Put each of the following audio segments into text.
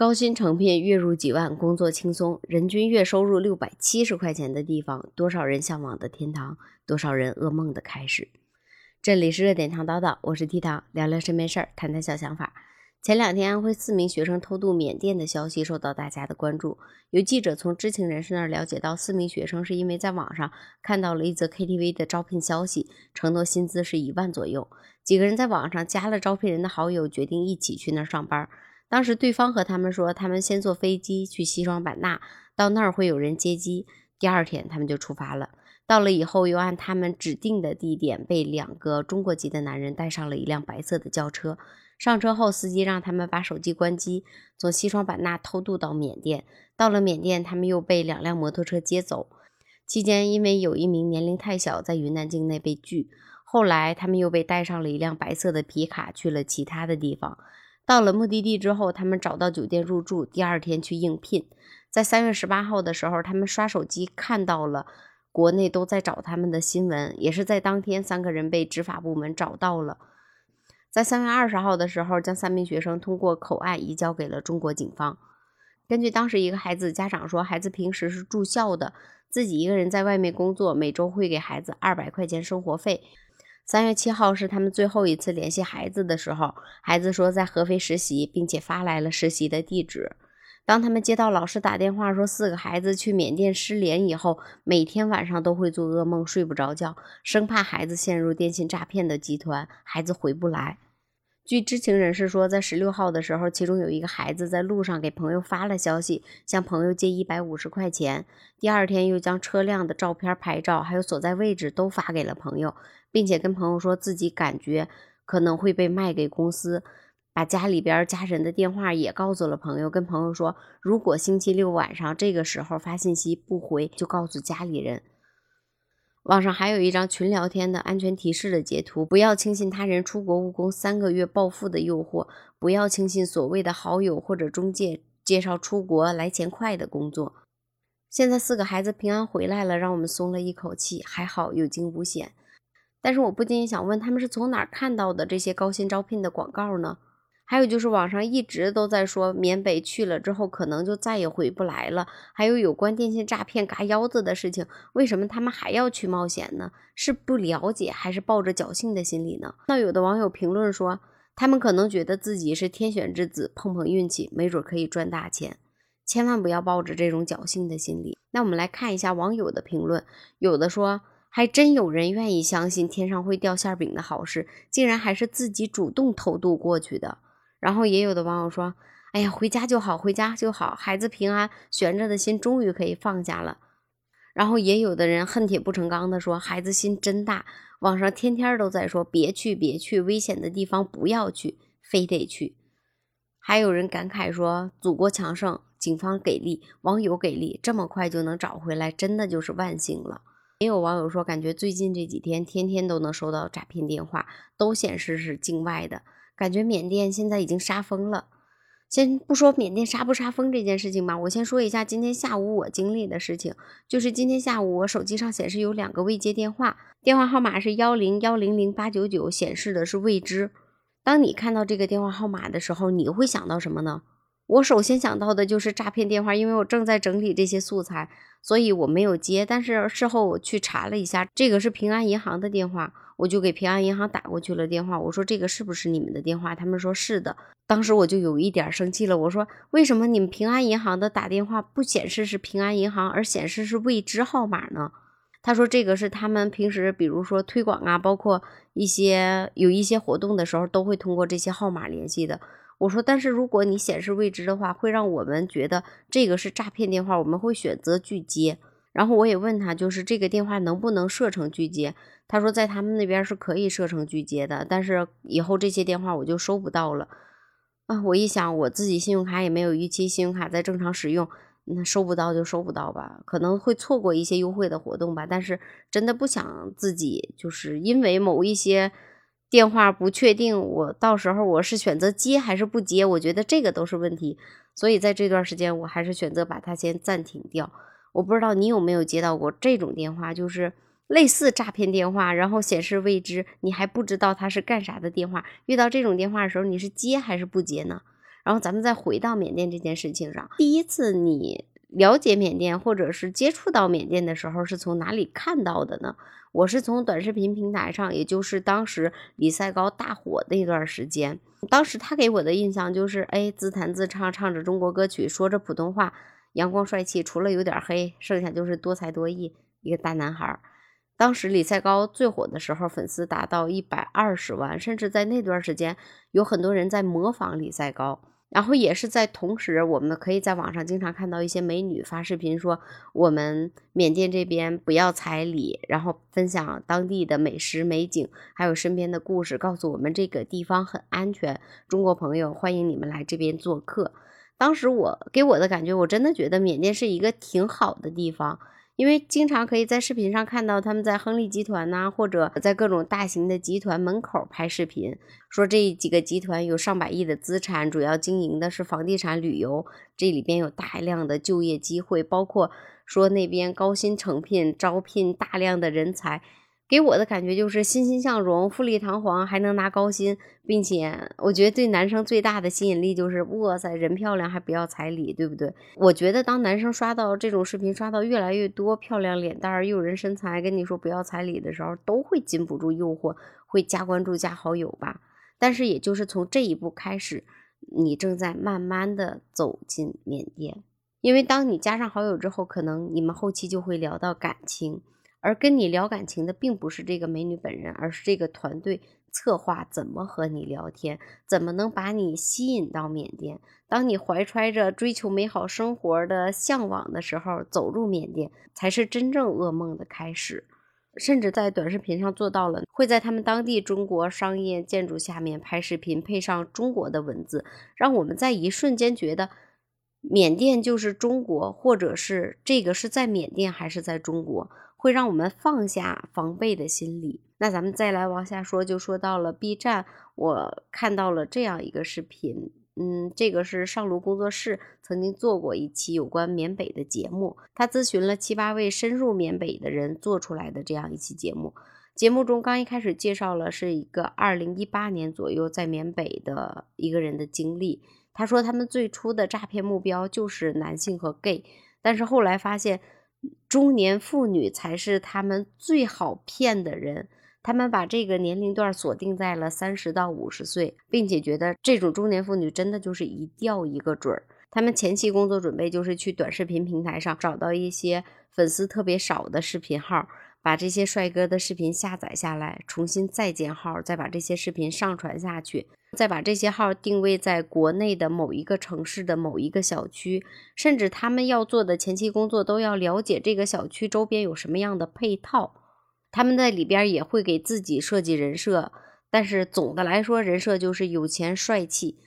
高薪成聘，月入几万，工作轻松，人均月收入六百七十块钱的地方，多少人向往的天堂，多少人噩梦的开始。这里是热点糖叨叨，我是 T 糖，聊聊身边事儿，谈谈小想法。前两天，安徽四名学生偷渡缅甸的消息受到大家的关注。有记者从知情人士那儿了解到，四名学生是因为在网上看到了一则 KTV 的招聘消息，承诺薪资是一万左右。几个人在网上加了招聘人的好友，决定一起去那儿上班。当时对方和他们说，他们先坐飞机去西双版纳，到那儿会有人接机。第二天他们就出发了。到了以后，又按他们指定的地点，被两个中国籍的男人带上了一辆白色的轿车。上车后，司机让他们把手机关机，从西双版纳偷渡到缅甸。到了缅甸，他们又被两辆摩托车接走。期间，因为有一名年龄太小，在云南境内被拒。后来，他们又被带上了一辆白色的皮卡，去了其他的地方。到了目的地之后，他们找到酒店入住，第二天去应聘。在三月十八号的时候，他们刷手机看到了国内都在找他们的新闻，也是在当天，三个人被执法部门找到了。在三月二十号的时候，将三名学生通过口岸移交给了中国警方。根据当时一个孩子家长说，孩子平时是住校的，自己一个人在外面工作，每周会给孩子二百块钱生活费。三月七号是他们最后一次联系孩子的时候，孩子说在合肥实习，并且发来了实习的地址。当他们接到老师打电话说四个孩子去缅甸失联以后，每天晚上都会做噩梦，睡不着觉，生怕孩子陷入电信诈骗的集团，孩子回不来。据知情人士说，在十六号的时候，其中有一个孩子在路上给朋友发了消息，向朋友借一百五十块钱。第二天又将车辆的照片、牌照还有所在位置都发给了朋友，并且跟朋友说自己感觉可能会被卖给公司，把家里边家人的电话也告诉了朋友，跟朋友说，如果星期六晚上这个时候发信息不回，就告诉家里人。网上还有一张群聊天的安全提示的截图，不要轻信他人出国务工三个月暴富的诱惑，不要轻信所谓的好友或者中介介绍出国来钱快的工作。现在四个孩子平安回来了，让我们松了一口气，还好有惊无险。但是我不禁想问，他们是从哪儿看到的这些高薪招聘的广告呢？还有就是网上一直都在说缅北去了之后可能就再也回不来了，还有有关电信诈骗嘎腰子的事情，为什么他们还要去冒险呢？是不了解还是抱着侥幸的心理呢？那有的网友评论说，他们可能觉得自己是天选之子，碰碰运气，没准可以赚大钱，千万不要抱着这种侥幸的心理。那我们来看一下网友的评论，有的说还真有人愿意相信天上会掉馅饼的好事，竟然还是自己主动偷渡过去的。然后也有的网友说：“哎呀，回家就好，回家就好，孩子平安，悬着的心终于可以放下了。”然后也有的人恨铁不成钢的说：“孩子心真大。”网上天天都在说：“别去，别去，危险的地方不要去，非得去。”还有人感慨说：“祖国强盛，警方给力，网友给力，这么快就能找回来，真的就是万幸了。”也有网友说：“感觉最近这几天天天都能收到诈骗电话，都显示是境外的。”感觉缅甸现在已经杀疯了。先不说缅甸杀不杀疯这件事情吧，我先说一下今天下午我经历的事情。就是今天下午我手机上显示有两个未接电话，电话号码是幺零幺零零八九九，显示的是未知。当你看到这个电话号码的时候，你会想到什么呢？我首先想到的就是诈骗电话，因为我正在整理这些素材，所以我没有接。但是事后我去查了一下，这个是平安银行的电话，我就给平安银行打过去了电话。我说这个是不是你们的电话？他们说是的。当时我就有一点生气了，我说为什么你们平安银行的打电话不显示是平安银行，而显示是未知号码呢？他说这个是他们平时比如说推广啊，包括一些有一些活动的时候，都会通过这些号码联系的。我说，但是如果你显示未知的话，会让我们觉得这个是诈骗电话，我们会选择拒接。然后我也问他，就是这个电话能不能设成拒接？他说在他们那边是可以设成拒接的，但是以后这些电话我就收不到了。啊，我一想，我自己信用卡也没有逾期，信用卡在正常使用，那收不到就收不到吧，可能会错过一些优惠的活动吧。但是真的不想自己就是因为某一些。电话不确定，我到时候我是选择接还是不接？我觉得这个都是问题，所以在这段时间我还是选择把它先暂停掉。我不知道你有没有接到过这种电话，就是类似诈骗电话，然后显示未知，你还不知道他是干啥的电话。遇到这种电话的时候，你是接还是不接呢？然后咱们再回到缅甸这件事情上，第一次你了解缅甸或者是接触到缅甸的时候，是从哪里看到的呢？我是从短视频平台上，也就是当时李赛高大火的一段时间，当时他给我的印象就是，哎，自弹自唱，唱着中国歌曲，说着普通话，阳光帅气，除了有点黑，剩下就是多才多艺，一个大男孩。当时李赛高最火的时候，粉丝达到一百二十万，甚至在那段时间，有很多人在模仿李赛高。然后也是在同时，我们可以在网上经常看到一些美女发视频，说我们缅甸这边不要彩礼，然后分享当地的美食美景，还有身边的故事，告诉我们这个地方很安全。中国朋友欢迎你们来这边做客。当时我给我的感觉，我真的觉得缅甸是一个挺好的地方。因为经常可以在视频上看到他们在亨利集团呐，或者在各种大型的集团门口拍视频，说这几个集团有上百亿的资产，主要经营的是房地产、旅游，这里边有大量的就业机会，包括说那边高薪诚聘，招聘大量的人才。给我的感觉就是欣欣向荣、富丽堂皇，还能拿高薪，并且我觉得对男生最大的吸引力就是哇塞，人漂亮还不要彩礼，对不对？我觉得当男生刷到这种视频，刷到越来越多漂亮脸蛋儿、诱人身材，跟你说不要彩礼的时候，都会禁不住诱惑，会加关注、加好友吧。但是也就是从这一步开始，你正在慢慢的走进缅甸，因为当你加上好友之后，可能你们后期就会聊到感情。而跟你聊感情的并不是这个美女本人，而是这个团队策划怎么和你聊天，怎么能把你吸引到缅甸。当你怀揣着追求美好生活的向往的时候，走入缅甸才是真正噩梦的开始。甚至在短视频上做到了，会在他们当地中国商业建筑下面拍视频，配上中国的文字，让我们在一瞬间觉得缅甸就是中国，或者是这个是在缅甸还是在中国。会让我们放下防备的心理。那咱们再来往下说，就说到了 B 站，我看到了这样一个视频，嗯，这个是上卢工作室曾经做过一期有关缅北的节目，他咨询了七八位深入缅北的人做出来的这样一期节目。节目中刚一开始介绍了是一个二零一八年左右在缅北的一个人的经历，他说他们最初的诈骗目标就是男性和 gay，但是后来发现。中年妇女才是他们最好骗的人，他们把这个年龄段锁定在了三十到五十岁，并且觉得这种中年妇女真的就是一钓一个准儿。他们前期工作准备就是去短视频平台上找到一些粉丝特别少的视频号。把这些帅哥的视频下载下来，重新再建号，再把这些视频上传下去，再把这些号定位在国内的某一个城市的某一个小区，甚至他们要做的前期工作都要了解这个小区周边有什么样的配套。他们在里边也会给自己设计人设，但是总的来说，人设就是有钱帅气，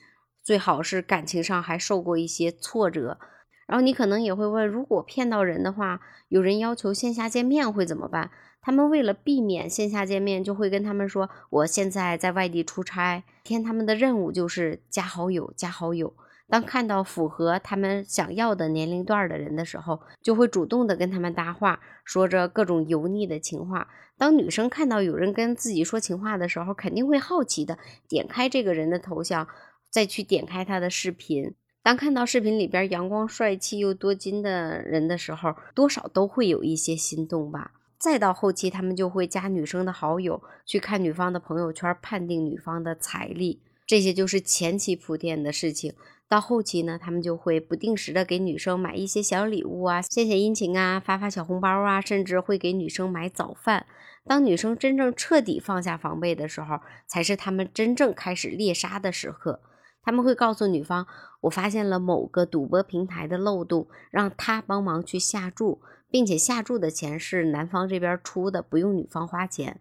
最好是感情上还受过一些挫折。然后你可能也会问，如果骗到人的话，有人要求线下见面会怎么办？他们为了避免线下见面，就会跟他们说，我现在在外地出差，天他们的任务就是加好友，加好友。当看到符合他们想要的年龄段的人的时候，就会主动的跟他们搭话，说着各种油腻的情话。当女生看到有人跟自己说情话的时候，肯定会好奇的点开这个人的头像，再去点开他的视频。当看到视频里边阳光帅气又多金的人的时候，多少都会有一些心动吧。再到后期，他们就会加女生的好友，去看女方的朋友圈，判定女方的财力。这些就是前期铺垫的事情。到后期呢，他们就会不定时的给女生买一些小礼物啊，献献殷勤啊，发发小红包啊，甚至会给女生买早饭。当女生真正彻底放下防备的时候，才是他们真正开始猎杀的时刻。他们会告诉女方，我发现了某个赌博平台的漏洞，让他帮忙去下注，并且下注的钱是男方这边出的，不用女方花钱。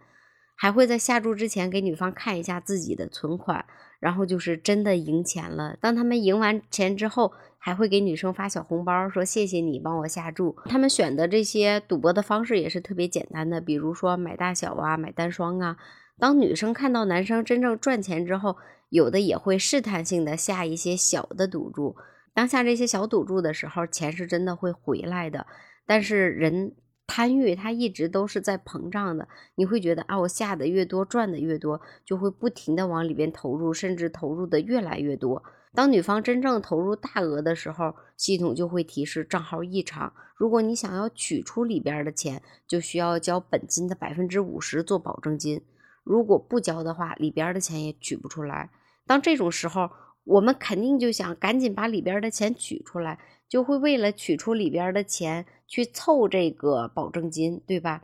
还会在下注之前给女方看一下自己的存款，然后就是真的赢钱了。当他们赢完钱之后，还会给女生发小红包，说谢谢你帮我下注。他们选的这些赌博的方式也是特别简单的，比如说买大小啊，买单双啊。当女生看到男生真正赚钱之后，有的也会试探性的下一些小的赌注。当下这些小赌注的时候，钱是真的会回来的。但是人贪欲它一直都是在膨胀的，你会觉得啊，我下的越多，赚的越多，就会不停的往里边投入，甚至投入的越来越多。当女方真正投入大额的时候，系统就会提示账号异常。如果你想要取出里边的钱，就需要交本金的百分之五十做保证金。如果不交的话，里边的钱也取不出来。当这种时候，我们肯定就想赶紧把里边的钱取出来，就会为了取出里边的钱去凑这个保证金，对吧？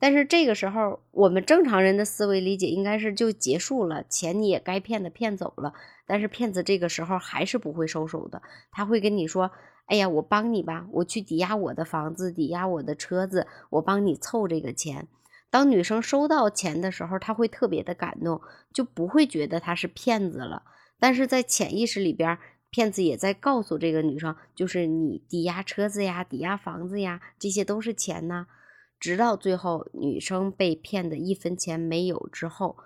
但是这个时候，我们正常人的思维理解应该是就结束了，钱你也该骗的骗走了。但是骗子这个时候还是不会收手的，他会跟你说：“哎呀，我帮你吧，我去抵押我的房子，抵押我的车子，我帮你凑这个钱。”当女生收到钱的时候，她会特别的感动，就不会觉得他是骗子了。但是在潜意识里边，骗子也在告诉这个女生，就是你抵押车子呀，抵押房子呀，这些都是钱呐。直到最后，女生被骗的一分钱没有之后，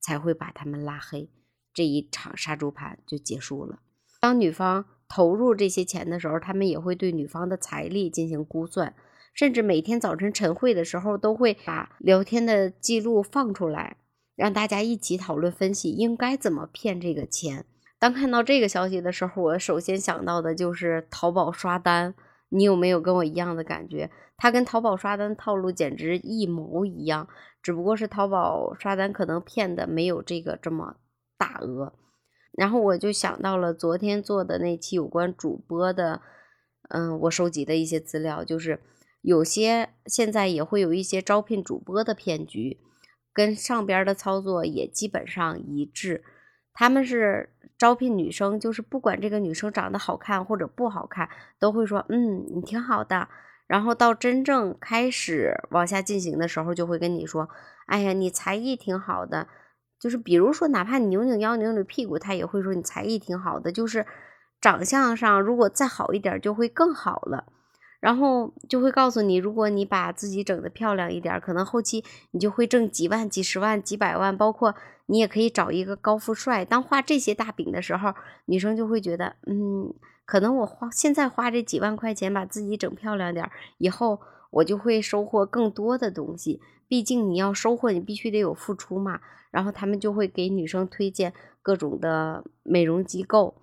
才会把他们拉黑，这一场杀猪盘就结束了。当女方投入这些钱的时候，他们也会对女方的财力进行估算，甚至每天早晨晨会的时候，都会把聊天的记录放出来，让大家一起讨论分析应该怎么骗这个钱。当看到这个消息的时候，我首先想到的就是淘宝刷单。你有没有跟我一样的感觉？它跟淘宝刷单套路简直一模一样，只不过是淘宝刷单可能骗的没有这个这么大额。然后我就想到了昨天做的那期有关主播的，嗯，我收集的一些资料，就是有些现在也会有一些招聘主播的骗局，跟上边的操作也基本上一致。他们是招聘女生，就是不管这个女生长得好看或者不好看，都会说，嗯，你挺好的。然后到真正开始往下进行的时候，就会跟你说，哎呀，你才艺挺好的。就是比如说，哪怕你扭扭腰、扭扭屁股，他也会说你才艺挺好的。就是长相上如果再好一点，就会更好了。然后就会告诉你，如果你把自己整的漂亮一点，可能后期你就会挣几万、几十万、几百万，包括你也可以找一个高富帅。当画这些大饼的时候，女生就会觉得，嗯，可能我花现在花这几万块钱把自己整漂亮点，以后我就会收获更多的东西。毕竟你要收获，你必须得有付出嘛。然后他们就会给女生推荐各种的美容机构。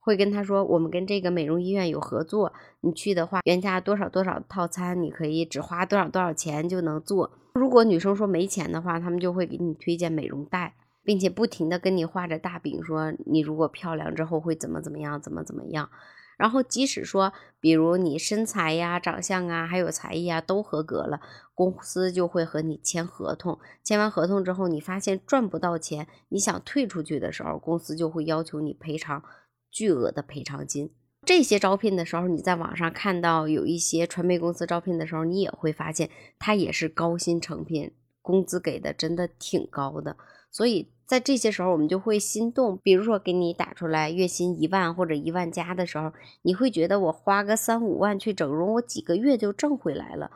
会跟他说，我们跟这个美容医院有合作，你去的话，原价多少多少套餐，你可以只花多少多少钱就能做。如果女生说没钱的话，他们就会给你推荐美容贷，并且不停的跟你画着大饼，说你如果漂亮之后会怎么怎么样，怎么怎么样。然后即使说，比如你身材呀、长相啊，还有才艺啊都合格了，公司就会和你签合同。签完合同之后，你发现赚不到钱，你想退出去的时候，公司就会要求你赔偿。巨额的赔偿金，这些招聘的时候，你在网上看到有一些传媒公司招聘的时候，你也会发现，他也是高薪诚聘，工资给的真的挺高的。所以在这些时候，我们就会心动。比如说给你打出来月薪一万或者一万加的时候，你会觉得我花个三五万去整容，我几个月就挣回来了，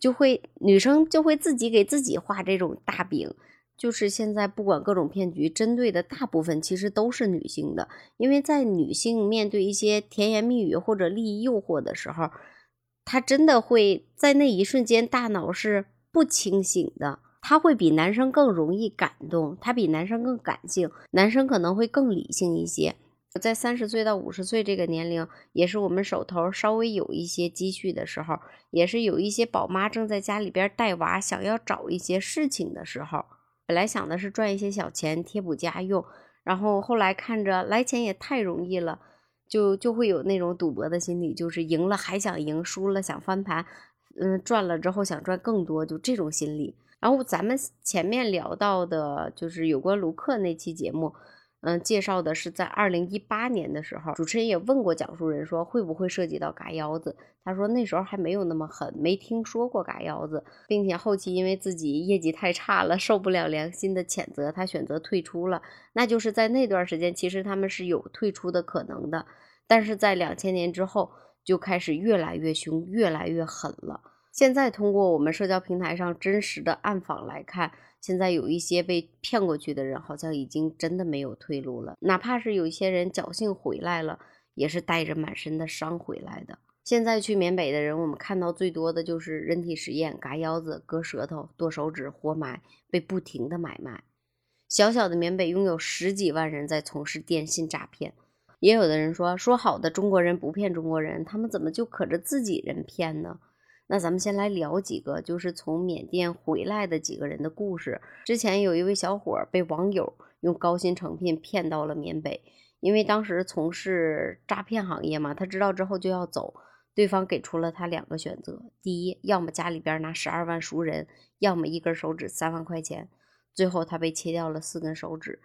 就会女生就会自己给自己画这种大饼。就是现在，不管各种骗局，针对的大部分其实都是女性的，因为在女性面对一些甜言蜜语或者利益诱惑的时候，她真的会在那一瞬间大脑是不清醒的，她会比男生更容易感动，她比男生更感性，男生可能会更理性一些。在三十岁到五十岁这个年龄，也是我们手头稍微有一些积蓄的时候，也是有一些宝妈正在家里边带娃，想要找一些事情的时候。本来想的是赚一些小钱贴补家用，然后后来看着来钱也太容易了，就就会有那种赌博的心理，就是赢了还想赢，输了想翻盘，嗯，赚了之后想赚更多，就这种心理。然后咱们前面聊到的就是有关卢克那期节目。嗯，介绍的是在二零一八年的时候，主持人也问过讲述人说会不会涉及到嘎腰子，他说那时候还没有那么狠，没听说过嘎腰子，并且后期因为自己业绩太差了，受不了良心的谴责，他选择退出了。那就是在那段时间，其实他们是有退出的可能的，但是在两千年之后就开始越来越凶，越来越狠了。现在通过我们社交平台上真实的暗访来看。现在有一些被骗过去的人，好像已经真的没有退路了。哪怕是有一些人侥幸回来了，也是带着满身的伤回来的。现在去缅北的人，我们看到最多的就是人体实验，嘎腰子、割舌头、剁手指、活埋，被不停的买卖。小小的缅北拥有十几万人在从事电信诈骗。也有的人说，说好的中国人不骗中国人，他们怎么就可着自己人骗呢？那咱们先来聊几个，就是从缅甸回来的几个人的故事。之前有一位小伙儿被网友用高薪诚聘骗到了缅北，因为当时从事诈骗行业嘛，他知道之后就要走。对方给出了他两个选择：第一，要么家里边拿十二万赎人，要么一根手指三万块钱。最后他被切掉了四根手指。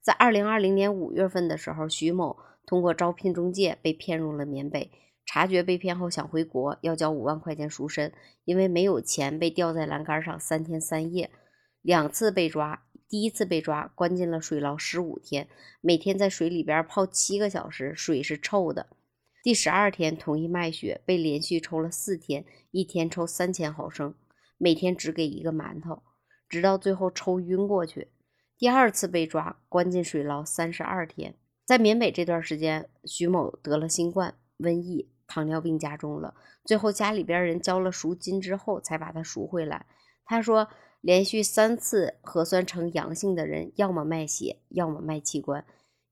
在二零二零年五月份的时候，徐某通过招聘中介被骗入了缅北，察觉被骗后想回国，要交五万块钱赎身，因为没有钱被吊在栏杆上三天三夜，两次被抓。第一次被抓，关进了水牢十五天，每天在水里边泡七个小时，水是臭的。第十二天同意卖血，被连续抽了四天，一天抽三千毫升，每天只给一个馒头，直到最后抽晕过去。第二次被抓，关进水牢三十二天。在缅北这段时间，徐某得了新冠、瘟疫，糖尿病加重了。最后家里边人交了赎金之后，才把他赎回来。他说，连续三次核酸呈阳性的人，要么卖血，要么卖器官，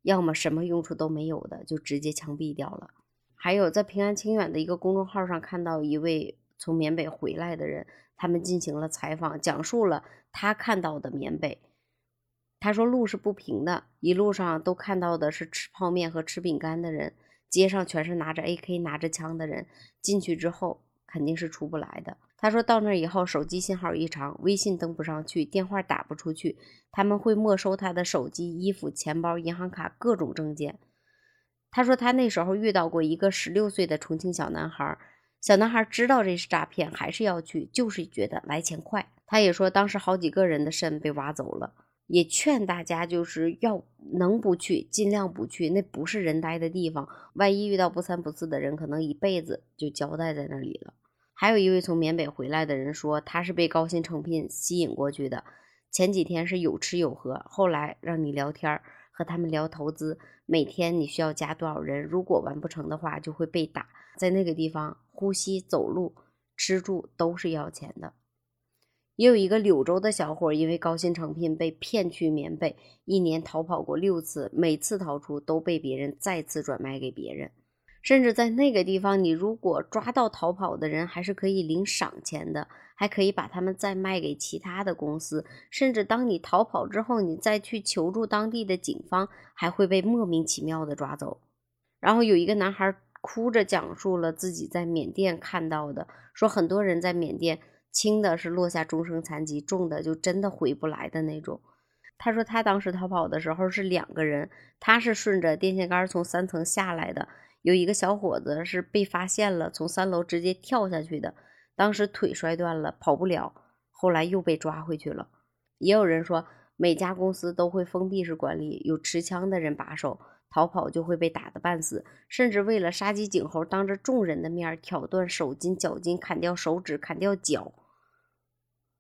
要么什么用处都没有的，就直接枪毙掉了。还有在平安清远的一个公众号上看到一位从缅北回来的人，他们进行了采访，讲述了他看到的缅北。他说路是不平的，一路上都看到的是吃泡面和吃饼干的人，街上全是拿着 AK 拿着枪的人，进去之后肯定是出不来的。他说到那以后，手机信号异常，微信登不上去，电话打不出去，他们会没收他的手机、衣服、钱包、银行卡、各种证件。他说，他那时候遇到过一个十六岁的重庆小男孩，小男孩知道这是诈骗，还是要去，就是觉得来钱快。他也说，当时好几个人的肾被挖走了，也劝大家就是要能不去尽量不去，那不是人待的地方，万一遇到不三不四的人，可能一辈子就交代在那里了。还有一位从缅北回来的人说，他是被高薪诚聘吸引过去的，前几天是有吃有喝，后来让你聊天和他们聊投资。每天你需要加多少人？如果完不成的话，就会被打。在那个地方，呼吸、走路、吃住都是要钱的。也有一个柳州的小伙，因为高薪诚聘被骗去缅北，一年逃跑过六次，每次逃出都被别人再次转卖给别人。甚至在那个地方，你如果抓到逃跑的人，还是可以领赏钱的。还可以把他们再卖给其他的公司，甚至当你逃跑之后，你再去求助当地的警方，还会被莫名其妙的抓走。然后有一个男孩哭着讲述了自己在缅甸看到的，说很多人在缅甸轻的是落下终生残疾，重的就真的回不来的那种。他说他当时逃跑的时候是两个人，他是顺着电线杆从三层下来的，有一个小伙子是被发现了，从三楼直接跳下去的。当时腿摔断了，跑不了，后来又被抓回去了。也有人说，每家公司都会封闭式管理，有持枪的人把守，逃跑就会被打得半死，甚至为了杀鸡儆猴，当着众人的面挑断手筋脚筋，砍掉手指，砍掉脚。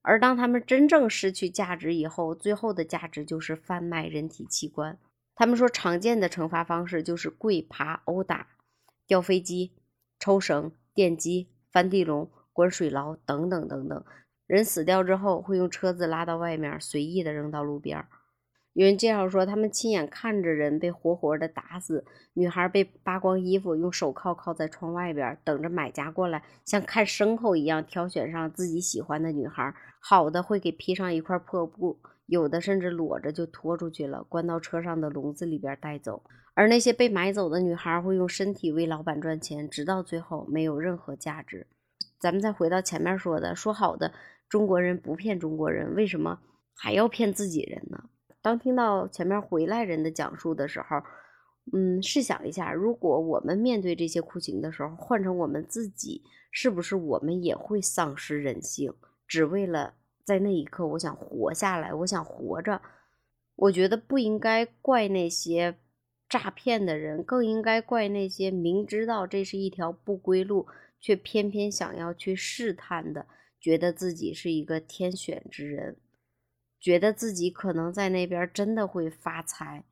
而当他们真正失去价值以后，最后的价值就是贩卖人体器官。他们说，常见的惩罚方式就是跪、爬、殴打、吊飞机、抽绳、电击、翻地笼。关水牢等等等等，人死掉之后会用车子拉到外面，随意的扔到路边。有人介绍说，他们亲眼看着人被活活的打死，女孩被扒光衣服，用手铐铐在窗外边，等着买家过来，像看牲口一样挑选上自己喜欢的女孩。好的会给披上一块破布，有的甚至裸着就拖出去了，关到车上的笼子里边带走。而那些被买走的女孩会用身体为老板赚钱，直到最后没有任何价值。咱们再回到前面说的，说好的中国人不骗中国人，为什么还要骗自己人呢？当听到前面回来人的讲述的时候，嗯，试想一下，如果我们面对这些酷刑的时候，换成我们自己，是不是我们也会丧失人性，只为了在那一刻我想活下来，我想活着？我觉得不应该怪那些诈骗的人，更应该怪那些明知道这是一条不归路。却偏偏想要去试探的，觉得自己是一个天选之人，觉得自己可能在那边真的会发财。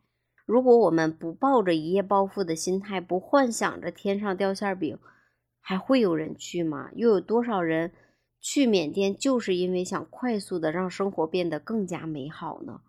如果我们不抱着一夜暴富的心态，不幻想着天上掉馅饼，还会有人去吗？又有多少人去缅甸就是因为想快速的让生活变得更加美好呢？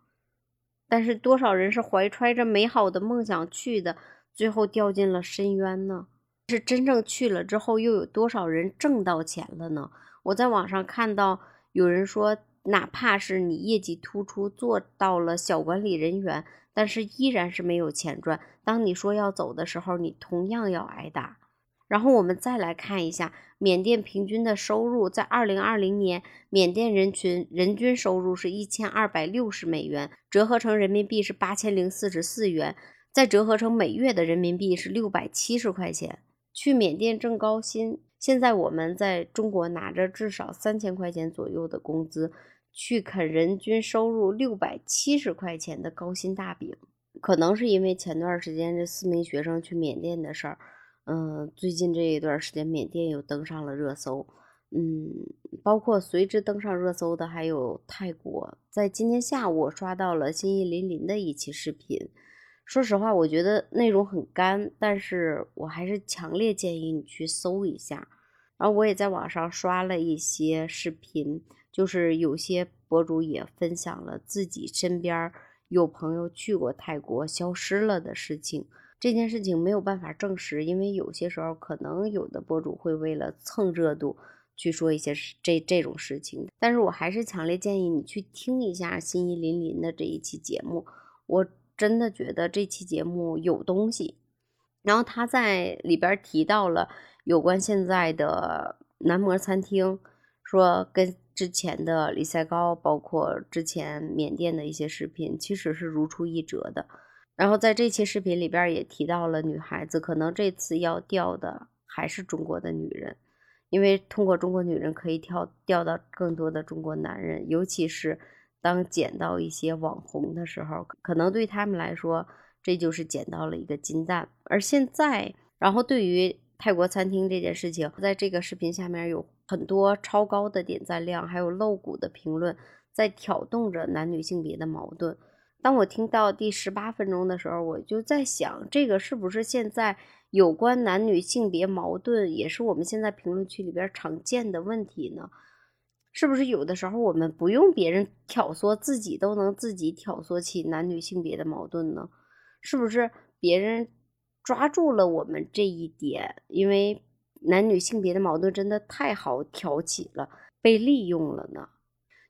但是多少人是怀揣着美好的梦想去的，最后掉进了深渊呢？是真正去了之后，又有多少人挣到钱了呢？我在网上看到有人说，哪怕是你业绩突出，做到了小管理人员，但是依然是没有钱赚。当你说要走的时候，你同样要挨打。然后我们再来看一下缅甸平均的收入，在二零二零年，缅甸人群人均收入是一千二百六十美元，折合成人民币是八千零四十四元，再折合成每月的人民币是六百七十块钱。去缅甸挣高薪，现在我们在中国拿着至少三千块钱左右的工资，去啃人均收入六百七十块钱的高薪大饼，可能是因为前段时间这四名学生去缅甸的事儿，嗯，最近这一段时间缅甸又登上了热搜，嗯，包括随之登上热搜的还有泰国，在今天下午我刷到了心意淋淋的一期视频。说实话，我觉得内容很干，但是我还是强烈建议你去搜一下。然后我也在网上刷了一些视频，就是有些博主也分享了自己身边有朋友去过泰国消失了的事情。这件事情没有办法证实，因为有些时候可能有的博主会为了蹭热度去说一些这这种事情。但是我还是强烈建议你去听一下心仪淋淋的这一期节目。我。真的觉得这期节目有东西，然后他在里边提到了有关现在的男模餐厅，说跟之前的李赛高，包括之前缅甸的一些视频，其实是如出一辙的。然后在这期视频里边也提到了女孩子，可能这次要钓的还是中国的女人，因为通过中国女人可以钓钓到更多的中国男人，尤其是。当捡到一些网红的时候，可能对他们来说，这就是捡到了一个金蛋。而现在，然后对于泰国餐厅这件事情，在这个视频下面有很多超高的点赞量，还有露骨的评论，在挑动着男女性别的矛盾。当我听到第十八分钟的时候，我就在想，这个是不是现在有关男女性别矛盾，也是我们现在评论区里边常见的问题呢？是不是有的时候我们不用别人挑唆，自己都能自己挑唆起男女性别的矛盾呢？是不是别人抓住了我们这一点？因为男女性别的矛盾真的太好挑起了，被利用了呢？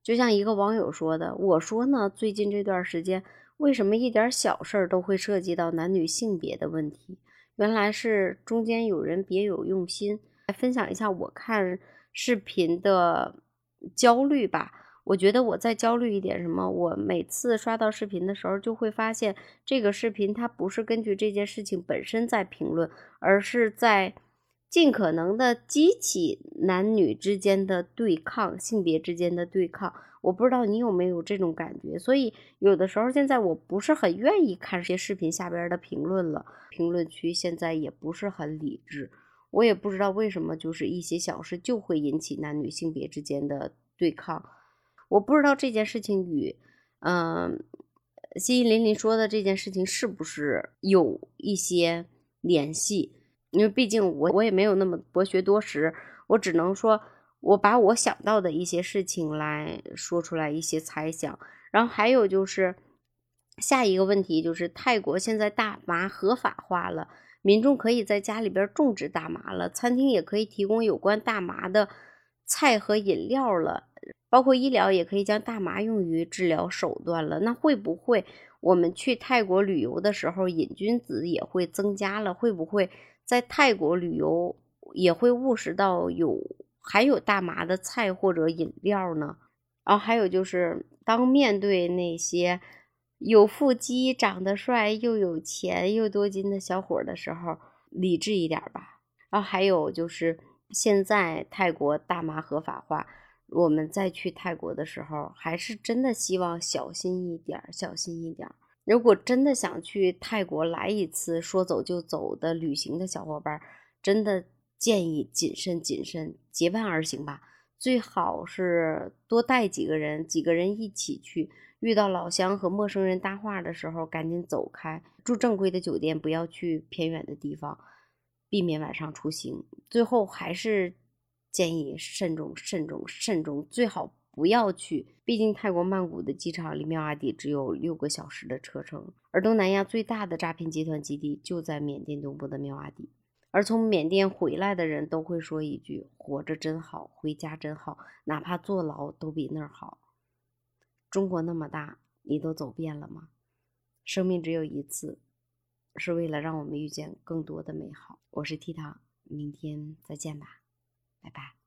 就像一个网友说的：“我说呢，最近这段时间为什么一点小事儿都会涉及到男女性别的问题？原来是中间有人别有用心。”来分享一下我看视频的。焦虑吧，我觉得我再焦虑一点什么？我每次刷到视频的时候，就会发现这个视频它不是根据这件事情本身在评论，而是在尽可能的激起男女之间的对抗，性别之间的对抗。我不知道你有没有这种感觉，所以有的时候现在我不是很愿意看这些视频下边的评论了，评论区现在也不是很理智。我也不知道为什么，就是一些小事就会引起男女性别之间的对抗。我不知道这件事情与，嗯，心怡林林说的这件事情是不是有一些联系？因为毕竟我我也没有那么博学多识，我只能说，我把我想到的一些事情来说出来一些猜想。然后还有就是下一个问题，就是泰国现在大麻合法化了。民众可以在家里边种植大麻了，餐厅也可以提供有关大麻的菜和饮料了，包括医疗也可以将大麻用于治疗手段了。那会不会我们去泰国旅游的时候，瘾君子也会增加了？会不会在泰国旅游也会误食到有含有大麻的菜或者饮料呢？然后还有就是，当面对那些。有腹肌、长得帅、又有钱又多金的小伙的时候，理智一点吧。然后还有就是，现在泰国大麻合法化，我们再去泰国的时候，还是真的希望小心一点，小心一点。如果真的想去泰国来一次说走就走的旅行的小伙伴，真的建议谨慎谨慎，结伴而行吧。最好是多带几个人，几个人一起去。遇到老乡和陌生人搭话的时候，赶紧走开，住正规的酒店，不要去偏远的地方。避免晚上出行。最后还是建议慎重、慎重、慎重，最好不要去。毕竟泰国曼谷的机场离妙阿底只有六个小时的车程，而东南亚最大的诈骗集团基地就在缅甸东部的妙阿底。而从缅甸回来的人都会说一句：“活着真好，回家真好，哪怕坐牢都比那儿好。”中国那么大，你都走遍了吗？生命只有一次，是为了让我们遇见更多的美好。我是 T 糖，明天再见吧，拜拜。